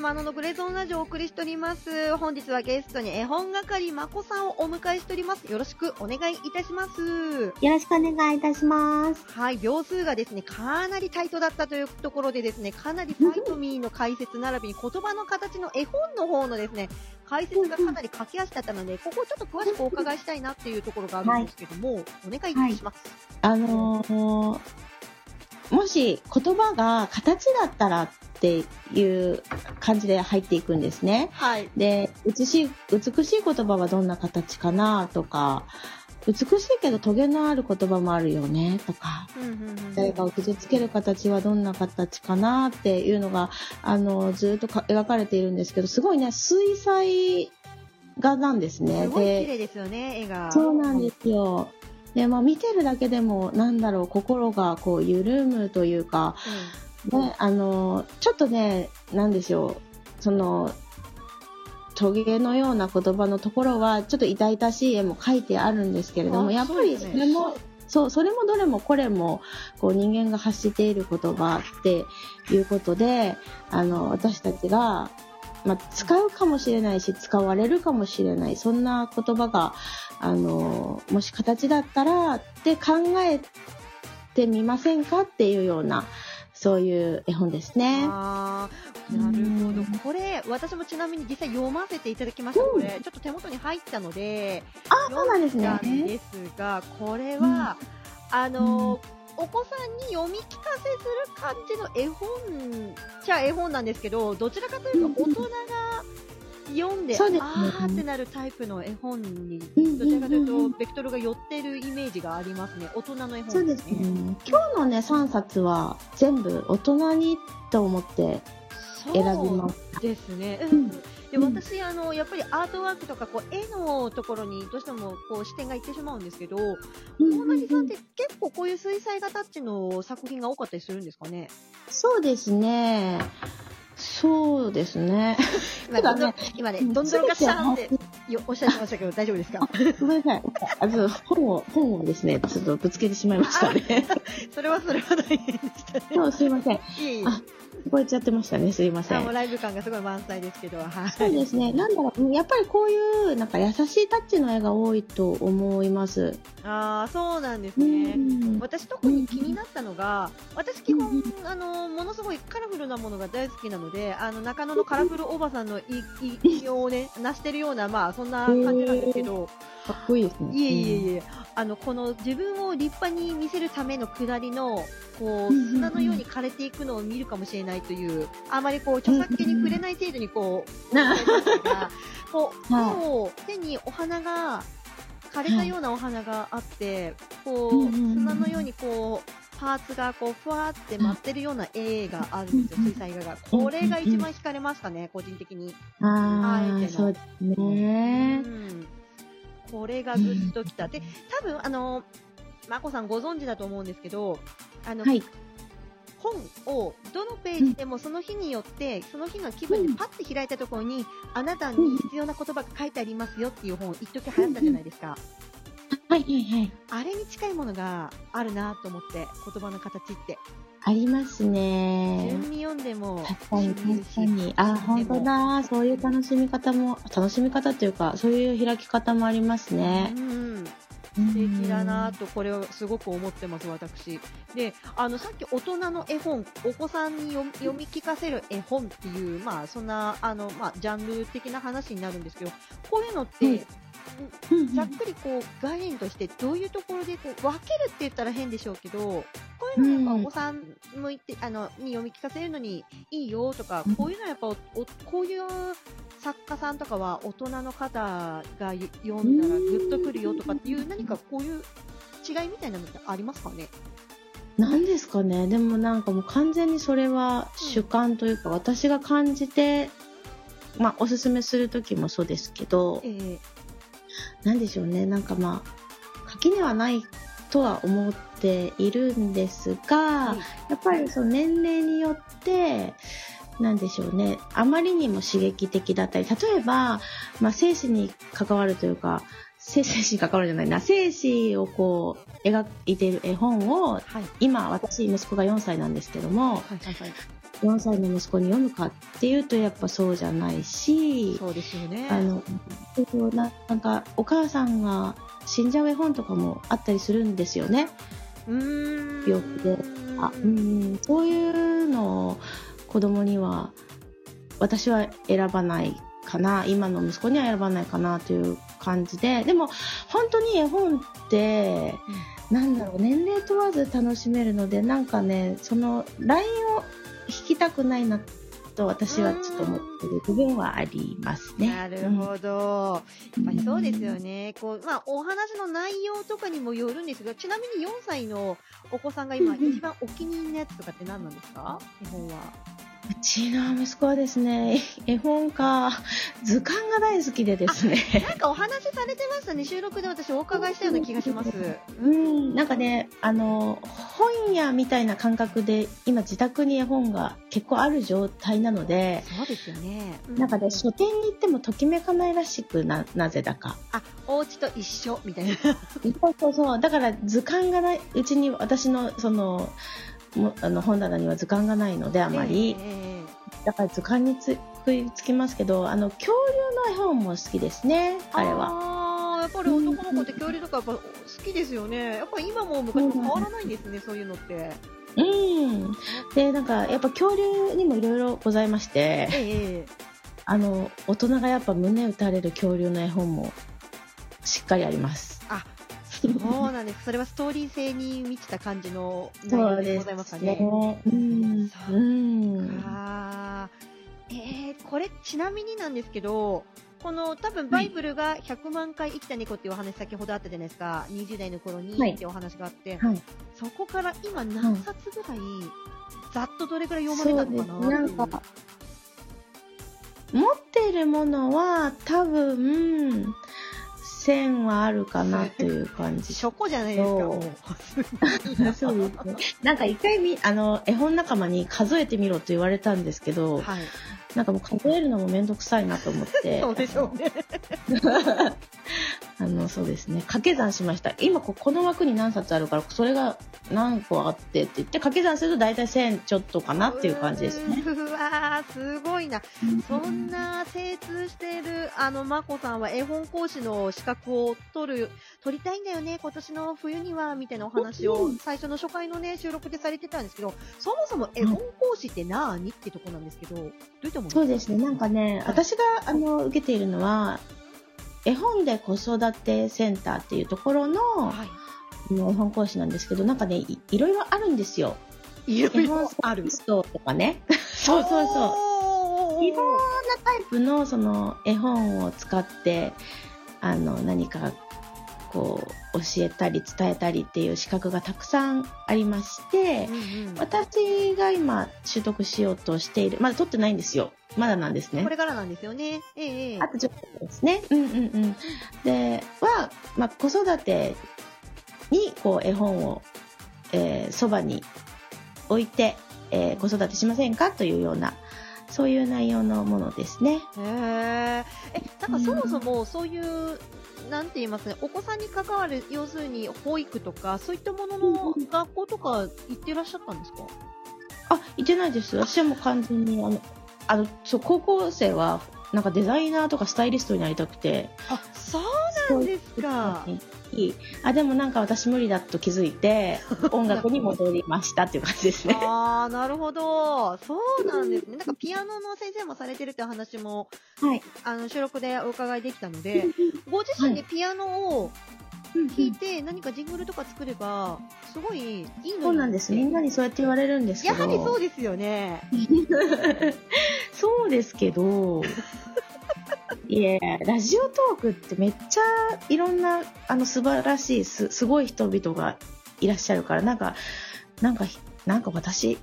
マノのグレゾーンラジオをお送りしております。本日はゲストに絵本係まこさんをお迎えしております。よろしくお願いいたします。よろしくお願いいたします。はい、秒数がですね、かなりタイトだったというところでですね、かなりファイトミーの解説並びに言葉の形の絵本の方のですね、解説がかなり駆け足だったので、ここをちょっと詳しくお伺いしたいなっていうところがあるんですけども、お願いいたします。あのーもし言葉が形だったらっていう感じで入っていくんですね。はい。で、美しい、美しい言葉はどんな形かなとか、美しいけどトゲのある言葉もあるよねとか、うんうんうん誰かを傷つける形はどんな形かなっていうのが、あの、ずっとか描かれているんですけど、すごいね、水彩画なんですね。すごい綺で、麗ですよね、絵が。そうなんですよ。で、まあ見てるだけでも、なんだろう、心がこう緩むというか、ね、あの、ちょっとね、なんでしょう、その、トゲのような言葉のところは、ちょっと痛々しい絵も描いてあるんですけれども、あやっぱりそれも、そう、それもどれもこれも、こう人間が発している言葉っていうことで、あの、私たちが、まあ、使うかもしれないし、使われるかもしれない、そんな言葉が、あの、もし形だったらって考えてみませんか？っていうような、そういう絵本ですね。あーなるほどうん。これ、私もちなみに実際読ませていただきました。これ、ちょっと手元に入ったので、あ、そうなんですね。ですが、これは、あの、お子さんに読み聞かせする感じの絵本じゃ絵本なんですけど、どちらかというと大人が読んで、ですねあーってなるタイプの絵本に、うんどちらかというと、ベクトルが寄ってるイメージがありますね。大人の絵本そうですね。今日のね、3冊は全部大人にと思って選びまですね。ううんん。で、うん私、あの、やっぱりアートワークとか、こう、絵のところにどうしても、こう、視点がいってしまうんですけど、た。大森さんって結構こういう水彩画タッチの作品が多かったりするんですかね？そうですね。そうですね。今、どんどん今ね、どんどんがシャーンってよおっしゃってましたけど、大丈夫ですか？ごめんなさい。あの本を、本をですね、ちょっとぶつけてしまいましたね。それはそれは大変でしたね。そう、すいません。いえいえ。あ超えちゃってましたね。すいません。ライブ感がすごい満載ですけど、はい。そうですね。なんだろう。やっぱりこういう、なんか優しいタッチの絵が多いと思います。ああ、そうなんですうね。ん。私特に気になったのが、私基本、あの、ものすごいカラフルなものが大好きなので、あの、中野のカラフルおばさんのいいをね、成してるような、まあ、そんな感じなんですけど、かっこいいですね。いえいえいえ、あの、この自分を立派に見せるための下りの、こう、砂のように枯れていくのを見るかもしれないという、あまりこう、著作権に触れない程度にこう、な こう、はい手にお花が、枯れたようなお花があって、こう、砂のようにこう、パーツがこう、ふわーって舞ってるような絵があるんですよ、うん水彩画が。これが一番惹かれましたね、個人的に。ああ、そうですねう。ん。これがぐっときた。で、多分、あの、まこさんご存知だと思うんですけど、あの、はい。本をどのページでもその日によって、その日の気分でパッて開いたところに、あなたに必要な言葉が書いてありますよっていう本、一時流行ったじゃないですか。はいはいはい。あれに近いものがあるなと思って、言葉の形って。ありますね。順に読んでも、確かに確かに。あ、本当だ。そういう楽しみ方も、楽しみ方というか、そういう開き方もありますねう。ん。素素敵だなと、これをすごく思ってます、私。で、あの、さっき大人の絵本、お子さんに読み読み聞かせる絵本っていう、まあ、そんな、あの、まあ、ジャンル的な話になるんですけど、こういうのって、はいうんざっくりこう、概念としてどういうところでこう、分けるって言ったら変でしょうけど、こういうのはやっぱお子さん向いて、あの、に読み聞かせるのにいいよとかうん、こういうのはやっぱお、おこういう作家さんとかは大人の方が読んだらグッとくるよとかっていう何かこういう違いみたいなのってありますかね？なんですかね。でもなんかもう完全にそれは主観というか、私が感じて、まあ、おすすめするときもそうですけどえ、ー、なんでしょうね。なんかまあ、垣根はないとは思っているんですが、はいやっぱりその年齢によって、なんでしょうね。あまりにも刺激的だったり、例えば、まあ、生死に関わるというか、生死に関わるじゃないな、生死をこう、描いている絵本を、はい。今、私、息子が4歳なんですけども、はいはいはい。4歳の息子に読むかっていうとやっぱそうじゃないしそうですよね。あのななんかお母さんが死んじゃう絵本とかもあったりするんですよね。うーん。病気であうん、そういうのを子供には私は選ばないかな今の息子には選ばないかなという感じででも本当に絵本って、なんだろう年齢問わず楽しめるのでなんかねそのラインを引きたくないなと私はちょっと思ってる部分はありますね。なるほど。やっぱりそうですよね。こう、まあ、お話の内容とかにもよるんですが、ちなみに4歳のお子さんが今うんうん一番お気に入りのやつとかって何なんですか？絵本は。うちの息子はですね絵本か図鑑が大好きでですね。なんかお話しされてましたね。収録で私お伺いしたような気がします。うん、なんかね、あの、本屋みたいな感覚で、今自宅に絵本が結構ある状態なので、そうですよね。うなんかね、書店に行ってもときめかないらしくな、なぜだか。あ、お家と一緒みたいな。そうそうそう。だから図鑑がない、うちに私の、その、もあの本棚には図鑑がないのであまり、えだから図鑑につ食いつきますけどあの恐竜の絵本も好きですねえ彼は。あーやっぱり男の子って恐竜とかやっぱ好きですよね。やっぱり今も昔も変わらないんですね、そういうのって。うん。でなんかやっぱ恐竜にもいろいろございましてええあの大人がやっぱ胸打たれる恐竜の絵本もしっかりあります。そうなんです。それはストーリー性に満ちた感じの内容でございますかね。うんそううん。あーえー、これちなみになんですけど、この多分バイブルが100万回生きた猫っていうお話先ほどあったじゃないですか。20代の頃にはいってお話があって、はいそこから今何冊ぐらい、ざっとどれぐらい読まれたのかななんか持っているものは多分1000はあるかなという感じショコじゃないですか。そうですね。なんか一回み、あの、絵本仲間に数えてみろと言われたんですけど、はい。なんかもう数えるのもめんどくさいなと思って、そうでしょうね。あの、そうですね。掛け算しました。今こ、この枠に何冊あるから、それが何個あってって言って、掛け算すると大体1000ちょっとかなっていう感じですね。うわー、すごいな。そんな精通している、あの、まこさんは絵本講師の資格を取る、取りたいんだよね、今年の冬には、みたいなお話をうん最初の初回のね、収録でされてたんですけど、そもそも絵本講師って何？ってとこなんですけど、どういったもの？そうですね。なんかね、私が、あの、受けているのは、絵本で子育てセンターっていうところの、はい。あの絵本講師なんですけど、なんかね、いいろいろあるんですよ。いろいろある。ストとかね。そうそうそう。そ ういろんなタイプのその絵本を使ってあの何かこう教えたり伝えたりっていう資格がたくさんありましてうんうん。私が今取得しようとしている。まだ取ってないんですよ。まだなんですね。これからなんですよね。ええええ。あとちょっとですね。うんうんうん。では、まあ、子育てにこう絵本をえーそば、に置いて、えー子育てしませんかというようなそういう内容のものですね。へえ。え、なんかそもそもそういう、なんて言いますね、お子さんに関わる、要するに保育とか、そういったものの学校とか行ってらっしゃったんですか？あ、いてないです。私はもう完全に、あの、あの、そう、高校生は、なんかデザイナーとかスタイリストになりたくて。あ、そうなんですか。いいあ、でもなんか私無理だと気づいて、音楽に戻りましたっていう感じですね。ああ、なるほど。そうなんですね。なんかピアノの先生もされてるって話も、はい。あの、収録でお伺いできたので、ご自身でピアノを弾いて何かジングルとか作れば、すごいいいのにそうなんです。みんなにそうやって言われるんですけど。やはりそうですよね。そうですけど、いえ、ラジオトークってめっちゃいろんな、あの、素晴らしい、す、すごい人々がいらっしゃるから、なんか、なんか、なんか私、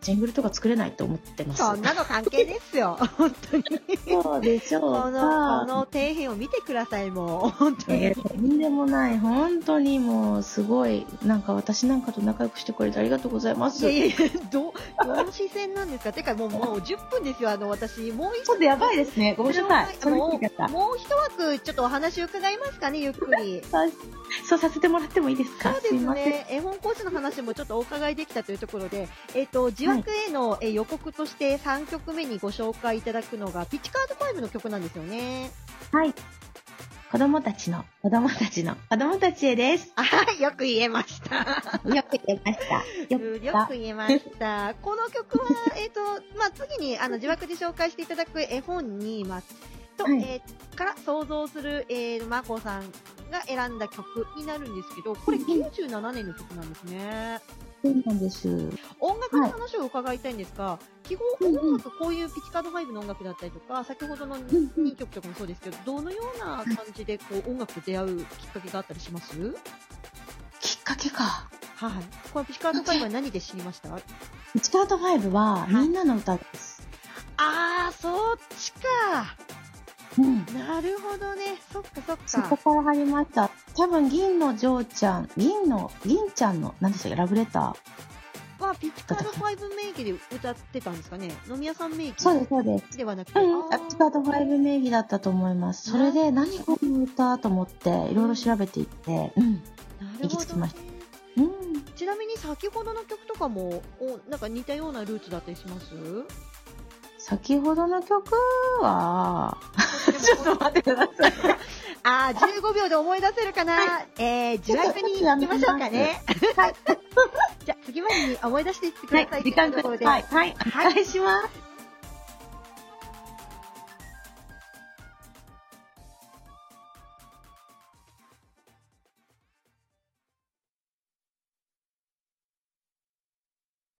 ジングルとか作れないと思ってます。そんなの関係ですよ。本当に。そうでしょうこか。の、この底辺を見てください、もう。本当に。えーとんでもない、本当にもう、すごい、なんか私なんかと仲良くしてくれてありがとうございます。いやいやいや、ど、どの視線なんですか？てかもう、もう10分ですよ、あの、私、もう一ちょっとやばいですね。ごめんなさい。もう、。もう一枠、ちょっとお話伺いますかね、ゆっくり。そうさせてもらってもいいですか？そうです。ね。絵本講師の話もちょっとお伺いできたというところで、えっ、と、ジ惑への、え予告として3曲目にご紹介いただくのが、ピッチカード5の曲なんですよね。はい。子供たちの、子供たちの、子供たちへです。はい、よく言えました。よく言えました。よく言えました。この曲は、えっ、と、まあ、次に、あの、自爆で紹介していただく絵本に、まあ、と、はいえーから想像する、えー、まこさんが選んだ曲になるんですけど、これ97年の曲なんですね。そうなんです。音楽の話を伺いたいんですが、基本うんうん音楽、こういうピチカード5の音楽だったりとか、先ほどのんうん2曲とかもそうですけど、どのような感じでこう音楽と出会うきっかけがあったりします？きっかけか。はい。このピチカード5は何で知りました？ピチカート5は、いみんなの歌です。あー、そっちか。うん。なるほどね。そっかそっそか。こから入りました。多分、銀のジョーちゃん、銀の、銀ちゃんの、何でしたっけ、ラブレター。は、ピチカード5名義で歌ってたんですかね？飲み屋さん名義そうです、そうです。ではなくて。うん、あピチカート5名義だったと思います。それで、何この歌と思って、いろいろ調べていって、うん。なる行きほど、ね着きまし。うん。ちなみに先ほどの曲とかも、おなんか似たようなルーツだったりします？先ほどの曲は、ちょっと待ってください。あー、15秒で思い出せるかな、えー、自爆に行きましょうかね。はい。じゃあ、次までに思い出していってくはいださい。、時間くというところで。ださい。はい、お願いします。